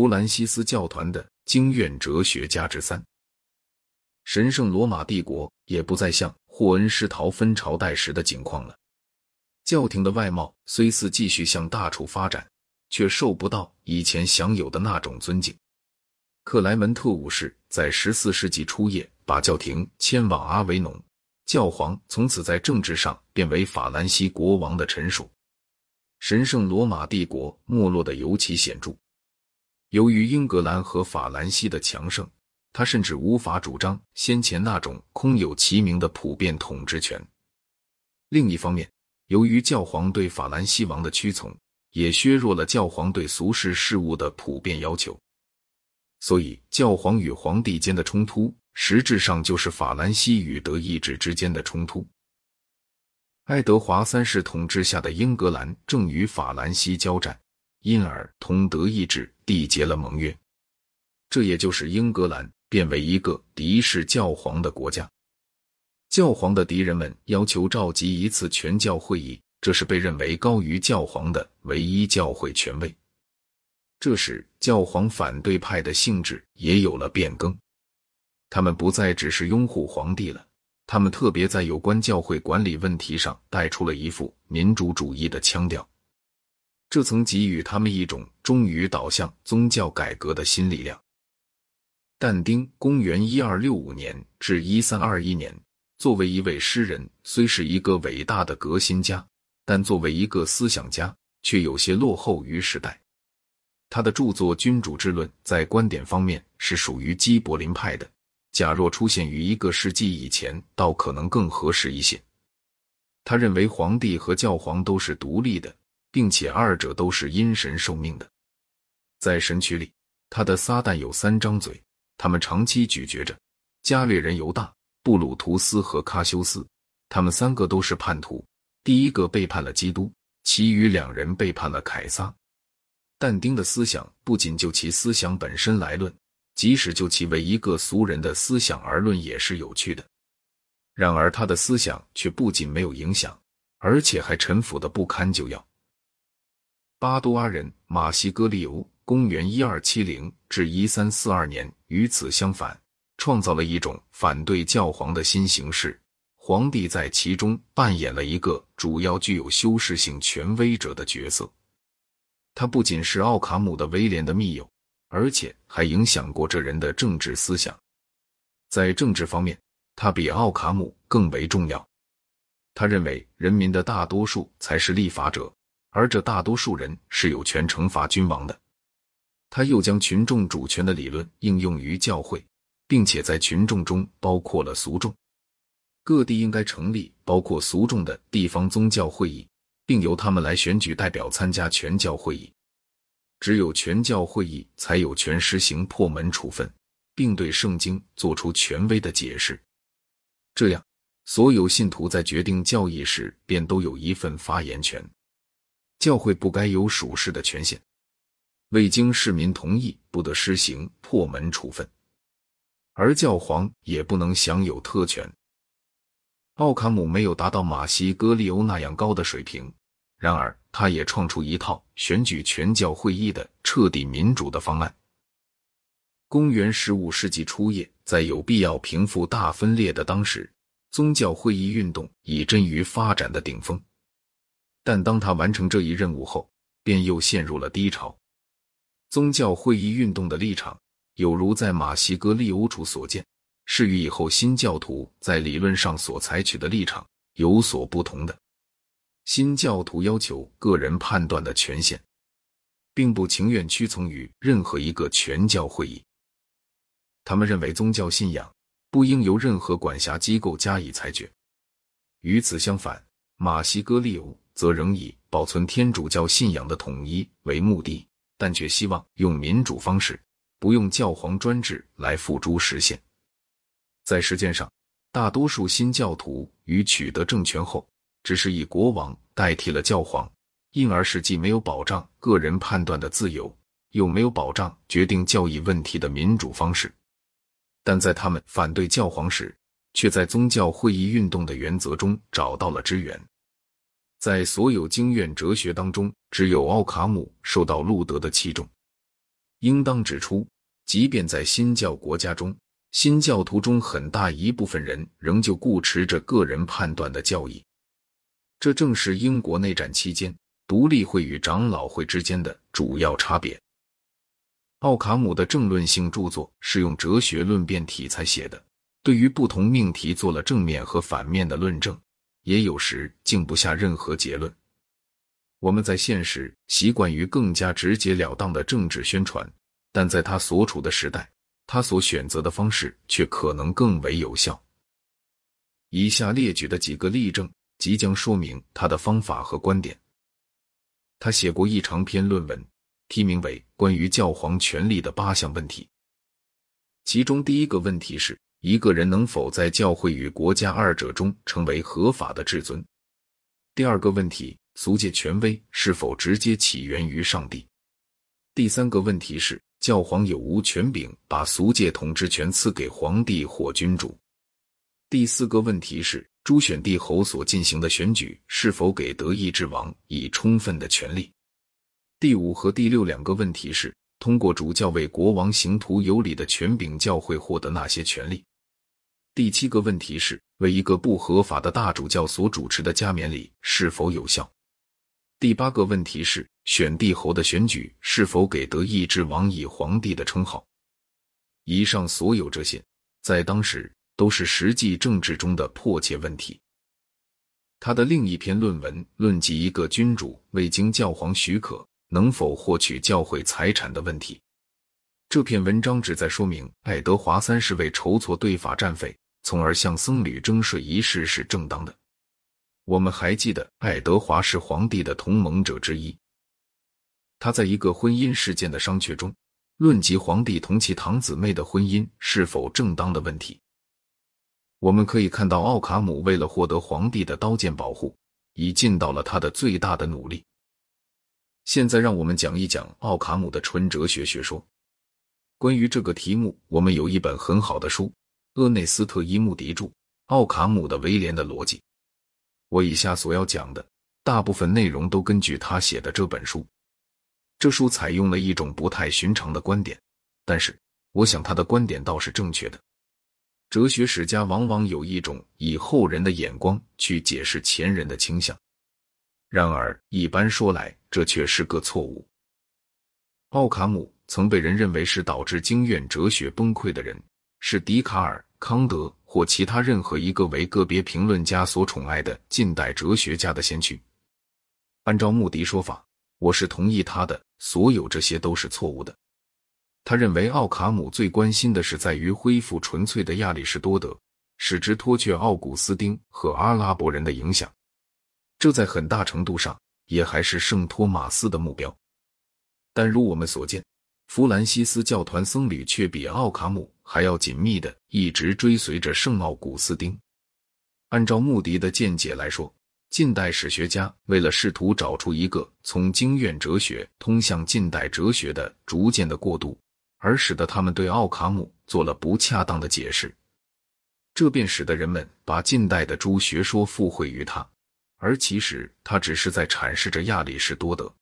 弗兰西斯教团的经院哲学家之三。神圣罗马帝国也不再像霍恩施陶分朝代时的景况了。教廷的外貌虽似继续向大处发展，却受不到以前享有的那种尊敬。克莱门特五世在十四世纪初叶把教廷迁往阿维农，教皇从此在政治上变为法兰西国王的臣属。神圣罗马帝国没落的尤其显著。由于英格兰和法兰西的强盛，他甚至无法主张先前那种空有其名的普遍统治权。另一方面，由于教皇对法兰西王的屈从，也削弱了教皇对俗世事务的普遍要求。所以，教皇与皇帝间的冲突，实质上就是法兰西与德意志之间的冲突。爱德华三世统治下的英格兰正与法兰西交战，因而同德意志缔结了盟约。这也就是英格兰变为一个敌视教皇的国家。教皇的敌人们要求召集一次全教会议，这是被认为高于教皇的唯一教会权威。这时，教皇反对派的性质也有了变更，他们不再只是拥护皇帝了，他们特别在有关教会管理问题上带出了一副民主主义的腔调，这曾给予他们一种终于导向宗教改革的新力量。但丁（公元一二六五年至一三二一年）作为一位诗人，虽是一个伟大的革新家，但作为一个思想家，却有些落后于时代。他的著作《君主之论》在观点方面是属于基柏林派的。假若出现于一个世纪以前，倒可能更合适一些。他认为皇帝和教皇都是独立的，并且二者都是因神受命的。在神曲里，他的撒旦有三张嘴，他们长期咀嚼着加略人犹大、布鲁图斯和喀修斯，他们三个都是叛徒。第一个背叛了基督，其余两人背叛了凯撒。但丁的思想不仅就其思想本身来论，即使就其为一个俗人的思想而论，也是有趣的。然而，他的思想却不仅没有影响，而且还臣服的不堪救药。巴多阿人马西戈利欧（公元一二七零至一三四二年）与此相反，创造了一种反对教皇的新形式，皇帝在其中扮演了一个主要具有修饰性权威者的角色。他不仅是奥卡姆的威廉的密友，而且还影响过这人的政治思想。在政治方面，他比奥卡姆更为重要。他认为人民的大多数才是立法者，而这大多数人是有权惩罚君王的。他又将群众主权的理论应用于教会，并且在群众中包括了俗众。各地应该成立包括俗众的地方宗教会议。并由他们来选举代表参加全教会议。只有全教会议才有权实行破门处分，并对圣经做出权威的解释。这样，所有信徒在决定教义时便都有一份发言权。教会不该有属事的权限，未经市民同意不得施行破门处分，而教皇也不能享有特权。奥卡姆没有达到马西戈利欧那样高的水平。然而，他也创出一套选举全教会议的彻底民主的方案。公元十五世纪初叶，在有必要平复大分裂的当时，宗教会议运动已臻于发展的顶峰。但当他完成这一任务后，便又陷入了低潮。宗教会议运动的立场，有如在马西哥利欧处所见，是与以后新教徒在理论上所采取的立场有所不同的。新教徒要求个人判断的权限，并不情愿屈从于任何一个全教会议。他们认为宗教信仰不应由任何管辖机构加以裁决。与此相反，马西哥利欧则仍以保存天主教信仰的统一为目的，但却希望用民主方式，不用教皇专制来付诸实现。在实践上，大多数新教徒于取得政权后。只是以国王代替了教皇，因而是既没有保障个人判断的自由，又没有保障决定教义问题的民主方式。但在他们反对教皇时，却在宗教会议运动的原则中找到了支援。在所有经院哲学当中，只有奥卡姆受到路德的器重。应当指出，即便在新教国家中，新教徒中很大一部分人仍旧固持着个人判断的教义。这正是英国内战期间独立会与长老会之间的主要差别。奥卡姆的政论性著作是用哲学论辩题材写的，对于不同命题做了正面和反面的论证，也有时静不下任何结论。我们在现实习惯于更加直截了当的政治宣传，但在他所处的时代，他所选择的方式却可能更为有效。以下列举的几个例证即将说明他的方法和观点。他写过一长篇论文。题名为《关于教皇权力的八项问题》，其中第一个问题是一个人能否在教会与国家二者中成为合法的至尊；第二个问题，俗界权威是否直接起源于上帝；第三个问题是教皇有无权柄把俗界统治权赐给皇帝或君主；第四个问题是朱选帝侯所进行的选举是否给德意志王以充分的权利。第五和第六两个问题是：通过主教为国王行图有礼的权柄，教会获得那些权利？第七个问题是：为一个不合法的大主教所主持的加冕礼是否有效？第八个问题是：选帝侯的选举是否给德意志王以皇帝的称号？以上所有这些，在当时都是实际政治中的迫切问题。他的另一篇论文论及一个君主未经教皇许可。能否获取教会财产的问题？这篇文章旨在说明爱德华三世为筹措对法战费，从而向僧侣征税一事是正当的。我们还记得，爱德华是皇帝的同盟者之一。他在一个婚姻事件的商榷中，论及皇帝同其堂姊妹的婚姻是否正当的问题。我们可以看到，奥卡姆为了获得皇帝的刀剑保护，已尽到了他的最大的努力。现在让我们讲一讲奥卡姆的纯哲学学说。关于这个题目，我们有一本很好的书——厄内斯特·伊穆迪著《奥卡姆的威廉的逻辑》。我以下所要讲的大部分内容都根据他写的这本书。这书采用了一种不太寻常的观点，但是我想他的观点倒是正确的。哲学史家往往有一种以后人的眼光去解释前人的倾向。然而，一般说来，这却是个错误。奥卡姆曾被人认为是导致经院哲学崩溃的人，是笛卡尔、康德或其他任何一个为个别评论家所宠爱的近代哲学家的先驱。按照穆迪说法，我是同意他的，所有这些都是错误的。他认为奥卡姆最关心的是在于恢复纯粹的亚里士多德，使之脱却奥古斯丁和阿拉伯人的影响。这在很大程度上也还是圣托马斯的目标，但如我们所见，弗兰西斯教团僧侣却比奥卡姆还要紧密的一直追随着圣奥古斯丁。按照穆迪的见解来说，近代史学家为了试图找出一个从经院哲学通向近代哲学的逐渐的过渡，而使得他们对奥卡姆做了不恰当的解释，这便使得人们把近代的诸学说附会于他。而其实，他只是在阐释着亚里士多德。